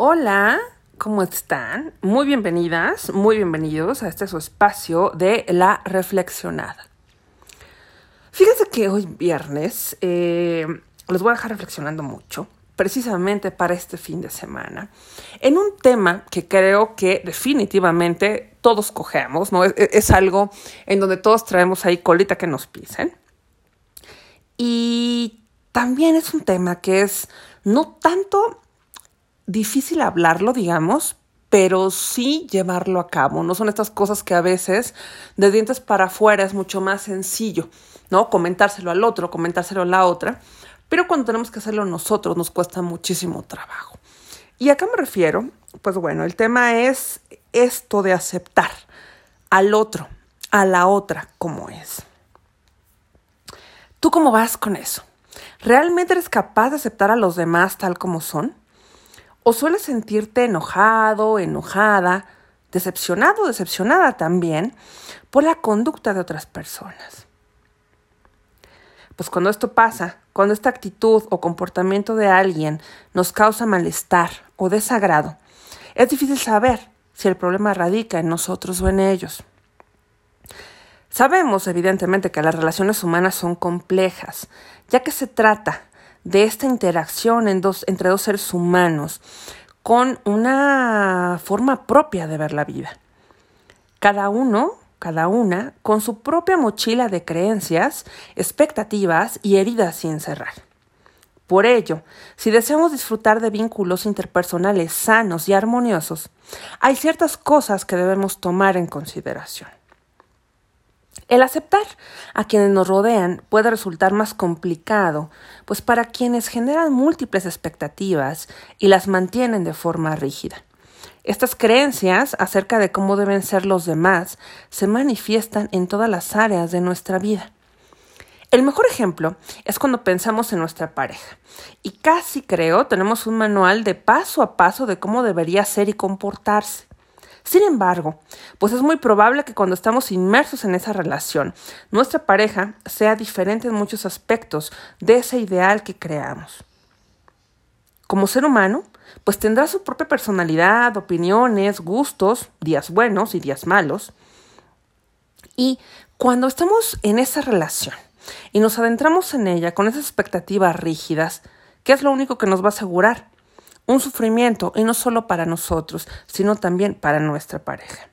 Hola, ¿cómo están? Muy bienvenidas, muy bienvenidos a este su espacio de la reflexionada. Fíjense que hoy viernes eh, los voy a dejar reflexionando mucho, precisamente para este fin de semana, en un tema que creo que definitivamente todos cogemos, ¿no? Es, es algo en donde todos traemos ahí colita que nos pisen. Y también es un tema que es no tanto difícil hablarlo, digamos, pero sí llevarlo a cabo. No son estas cosas que a veces de dientes para afuera es mucho más sencillo, ¿no? Comentárselo al otro, comentárselo a la otra, pero cuando tenemos que hacerlo nosotros nos cuesta muchísimo trabajo. Y acá me refiero, pues bueno, el tema es esto de aceptar al otro, a la otra como es. ¿Tú cómo vas con eso? ¿Realmente eres capaz de aceptar a los demás tal como son? ¿O sueles sentirte enojado, enojada, decepcionado, decepcionada también por la conducta de otras personas? Pues cuando esto pasa, cuando esta actitud o comportamiento de alguien nos causa malestar o desagrado, es difícil saber si el problema radica en nosotros o en ellos. Sabemos, evidentemente, que las relaciones humanas son complejas, ya que se trata de esta interacción entre dos seres humanos con una forma propia de ver la vida. Cada uno, cada una, con su propia mochila de creencias, expectativas y heridas sin cerrar. Por ello, si deseamos disfrutar de vínculos interpersonales sanos y armoniosos, hay ciertas cosas que debemos tomar en consideración. El aceptar a quienes nos rodean puede resultar más complicado, pues para quienes generan múltiples expectativas y las mantienen de forma rígida. Estas creencias acerca de cómo deben ser los demás se manifiestan en todas las áreas de nuestra vida. El mejor ejemplo es cuando pensamos en nuestra pareja y casi creo tenemos un manual de paso a paso de cómo debería ser y comportarse. Sin embargo, pues es muy probable que cuando estamos inmersos en esa relación, nuestra pareja sea diferente en muchos aspectos de ese ideal que creamos. Como ser humano, pues tendrá su propia personalidad, opiniones, gustos, días buenos y días malos. Y cuando estamos en esa relación y nos adentramos en ella con esas expectativas rígidas, ¿qué es lo único que nos va a asegurar? Un sufrimiento, y no solo para nosotros, sino también para nuestra pareja.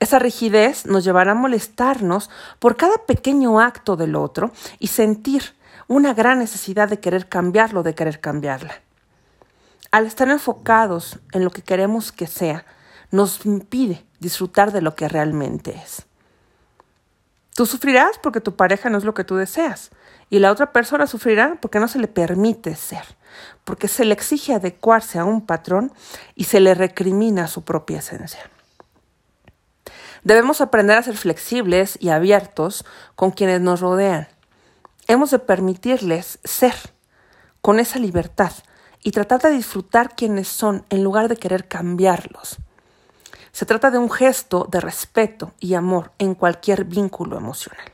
Esa rigidez nos llevará a molestarnos por cada pequeño acto del otro y sentir una gran necesidad de querer cambiarlo, de querer cambiarla. Al estar enfocados en lo que queremos que sea, nos impide disfrutar de lo que realmente es. Tú sufrirás porque tu pareja no es lo que tú deseas y la otra persona sufrirá porque no se le permite ser porque se le exige adecuarse a un patrón y se le recrimina su propia esencia. Debemos aprender a ser flexibles y abiertos con quienes nos rodean. Hemos de permitirles ser con esa libertad y tratar de disfrutar quienes son en lugar de querer cambiarlos. Se trata de un gesto de respeto y amor en cualquier vínculo emocional.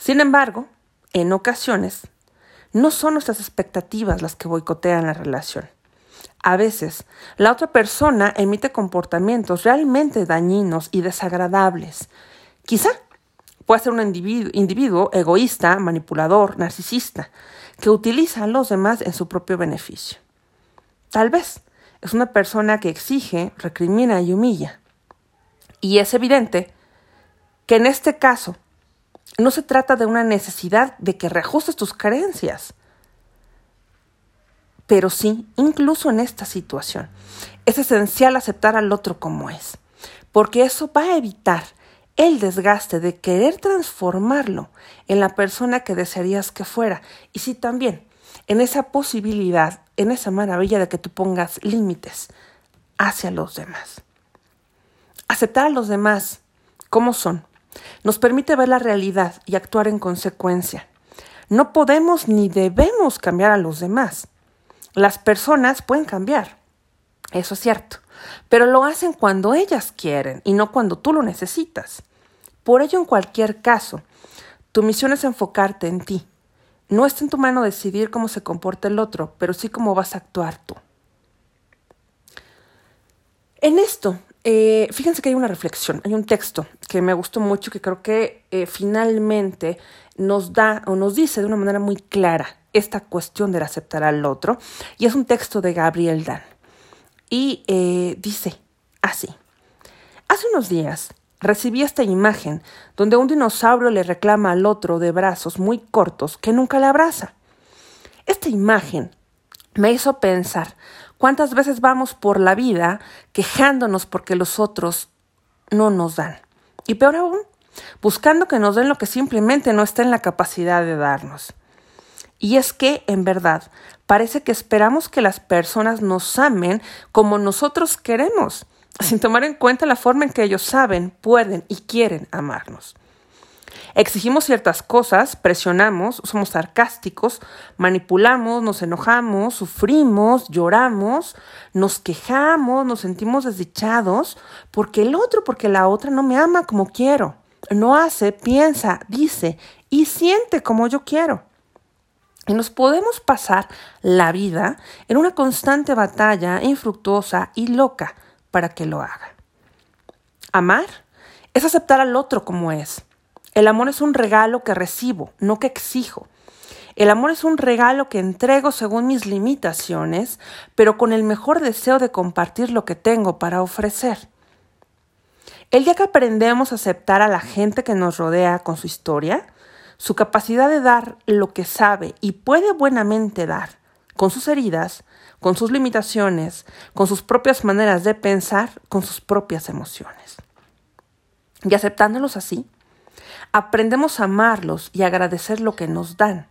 Sin embargo, en ocasiones no son nuestras expectativas las que boicotean la relación. A veces, la otra persona emite comportamientos realmente dañinos y desagradables. Quizá puede ser un individuo, individuo, egoísta, manipulador, narcisista, que utiliza a los demás en su propio beneficio. Tal vez es una persona que exige, recrimina y humilla. Y es evidente que en este caso no se trata de una necesidad de que reajustes tus creencias. Pero sí, incluso en esta situación, es esencial aceptar al otro como es, porque eso va a evitar el desgaste de querer transformarlo en la persona que desearías que fuera. Y sí también en esa posibilidad, en esa maravilla de que tú pongas límites hacia los demás. Aceptar a los demás como son, nos permite ver la realidad y actuar en consecuencia. No podemos ni debemos cambiar a los demás. Las personas pueden cambiar, eso es cierto, pero lo hacen cuando ellas quieren y no cuando tú lo necesitas. Por ello, en cualquier caso, tu misión es enfocarte en ti. No está en tu mano decidir cómo se comporta el otro, pero sí cómo vas a actuar tú. En esto, eh, fíjense que hay una reflexión, hay un texto que me gustó mucho, que creo que eh, finalmente nos da o nos dice de una manera muy clara esta cuestión de aceptar al otro, y es un texto de Gabriel Dan. Y eh, dice así, hace unos días recibí esta imagen donde un dinosaurio le reclama al otro de brazos muy cortos que nunca le abraza. Esta imagen me hizo pensar cuántas veces vamos por la vida quejándonos porque los otros no nos dan. Y peor aún, buscando que nos den lo que simplemente no está en la capacidad de darnos. Y es que, en verdad, parece que esperamos que las personas nos amen como nosotros queremos, sin tomar en cuenta la forma en que ellos saben, pueden y quieren amarnos. Exigimos ciertas cosas, presionamos, somos sarcásticos, manipulamos, nos enojamos, sufrimos, lloramos, nos quejamos, nos sentimos desdichados porque el otro, porque la otra no me ama como quiero, no hace, piensa, dice y siente como yo quiero. Y nos podemos pasar la vida en una constante batalla infructuosa y loca para que lo haga. Amar es aceptar al otro como es el amor es un regalo que recibo, no que exijo. El amor es un regalo que entrego según mis limitaciones, pero con el mejor deseo de compartir lo que tengo para ofrecer. El día que aprendemos a aceptar a la gente que nos rodea con su historia, su capacidad de dar lo que sabe y puede buenamente dar, con sus heridas, con sus limitaciones, con sus propias maneras de pensar, con sus propias emociones. Y aceptándolos así, aprendemos a amarlos y agradecer lo que nos dan.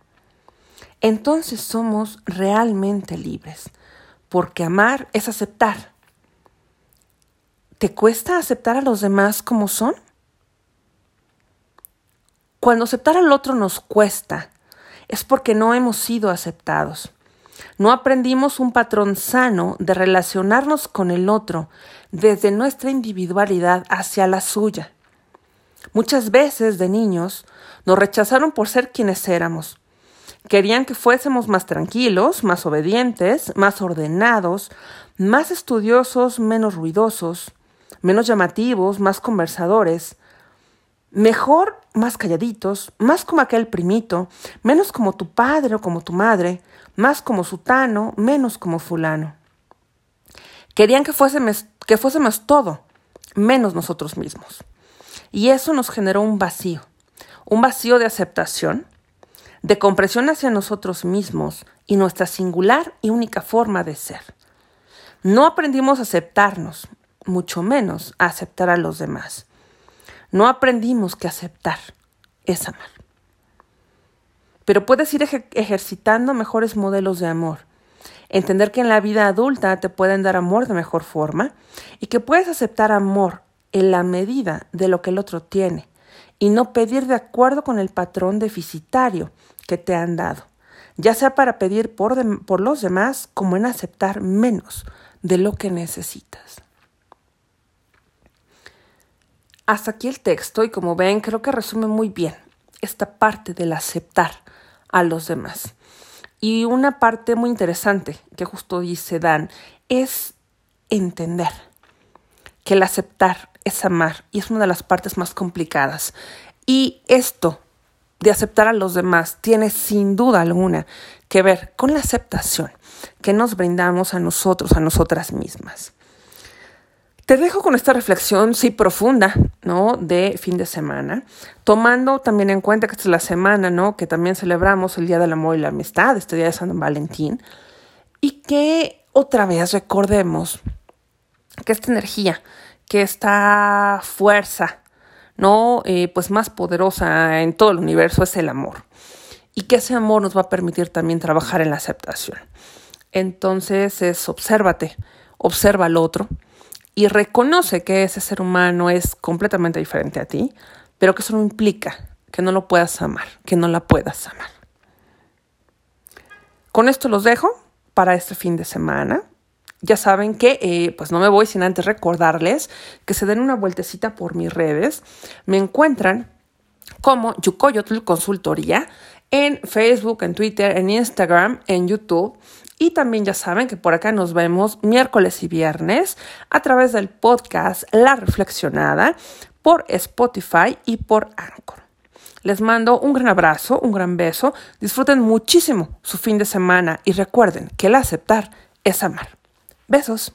Entonces somos realmente libres, porque amar es aceptar. ¿Te cuesta aceptar a los demás como son? Cuando aceptar al otro nos cuesta, es porque no hemos sido aceptados. No aprendimos un patrón sano de relacionarnos con el otro desde nuestra individualidad hacia la suya. Muchas veces de niños nos rechazaron por ser quienes éramos. Querían que fuésemos más tranquilos, más obedientes, más ordenados, más estudiosos, menos ruidosos, menos llamativos, más conversadores, mejor, más calladitos, más como aquel primito, menos como tu padre o como tu madre, más como sutano, menos como fulano. Querían que fuésemos, que fuésemos todo, menos nosotros mismos. Y eso nos generó un vacío, un vacío de aceptación, de comprensión hacia nosotros mismos y nuestra singular y única forma de ser. No aprendimos a aceptarnos, mucho menos a aceptar a los demás. No aprendimos que aceptar es amar. Pero puedes ir ejercitando mejores modelos de amor. Entender que en la vida adulta te pueden dar amor de mejor forma y que puedes aceptar amor en la medida de lo que el otro tiene y no pedir de acuerdo con el patrón deficitario que te han dado, ya sea para pedir por, por los demás como en aceptar menos de lo que necesitas. Hasta aquí el texto y como ven creo que resume muy bien esta parte del aceptar a los demás. Y una parte muy interesante que justo dice Dan es entender que el aceptar es amar y es una de las partes más complicadas. Y esto de aceptar a los demás tiene sin duda alguna que ver con la aceptación que nos brindamos a nosotros, a nosotras mismas. Te dejo con esta reflexión, sí, profunda, ¿no? De fin de semana, tomando también en cuenta que esta es la semana, ¿no? Que también celebramos el Día del Amor y la Amistad, este Día de San Valentín, y que otra vez recordemos que esta energía que esta fuerza, ¿no? Eh, pues más poderosa en todo el universo es el amor. Y que ese amor nos va a permitir también trabajar en la aceptación. Entonces es obsérvate, observa al otro y reconoce que ese ser humano es completamente diferente a ti, pero que eso no implica que no lo puedas amar, que no la puedas amar. Con esto los dejo para este fin de semana ya saben que eh, pues no me voy sin antes recordarles que se den una vueltecita por mis redes. Me encuentran como Yucoyotl Consultoría en Facebook, en Twitter, en Instagram, en YouTube. Y también ya saben que por acá nos vemos miércoles y viernes a través del podcast La Reflexionada por Spotify y por Anchor. Les mando un gran abrazo, un gran beso. Disfruten muchísimo su fin de semana y recuerden que el aceptar es amar. Besos.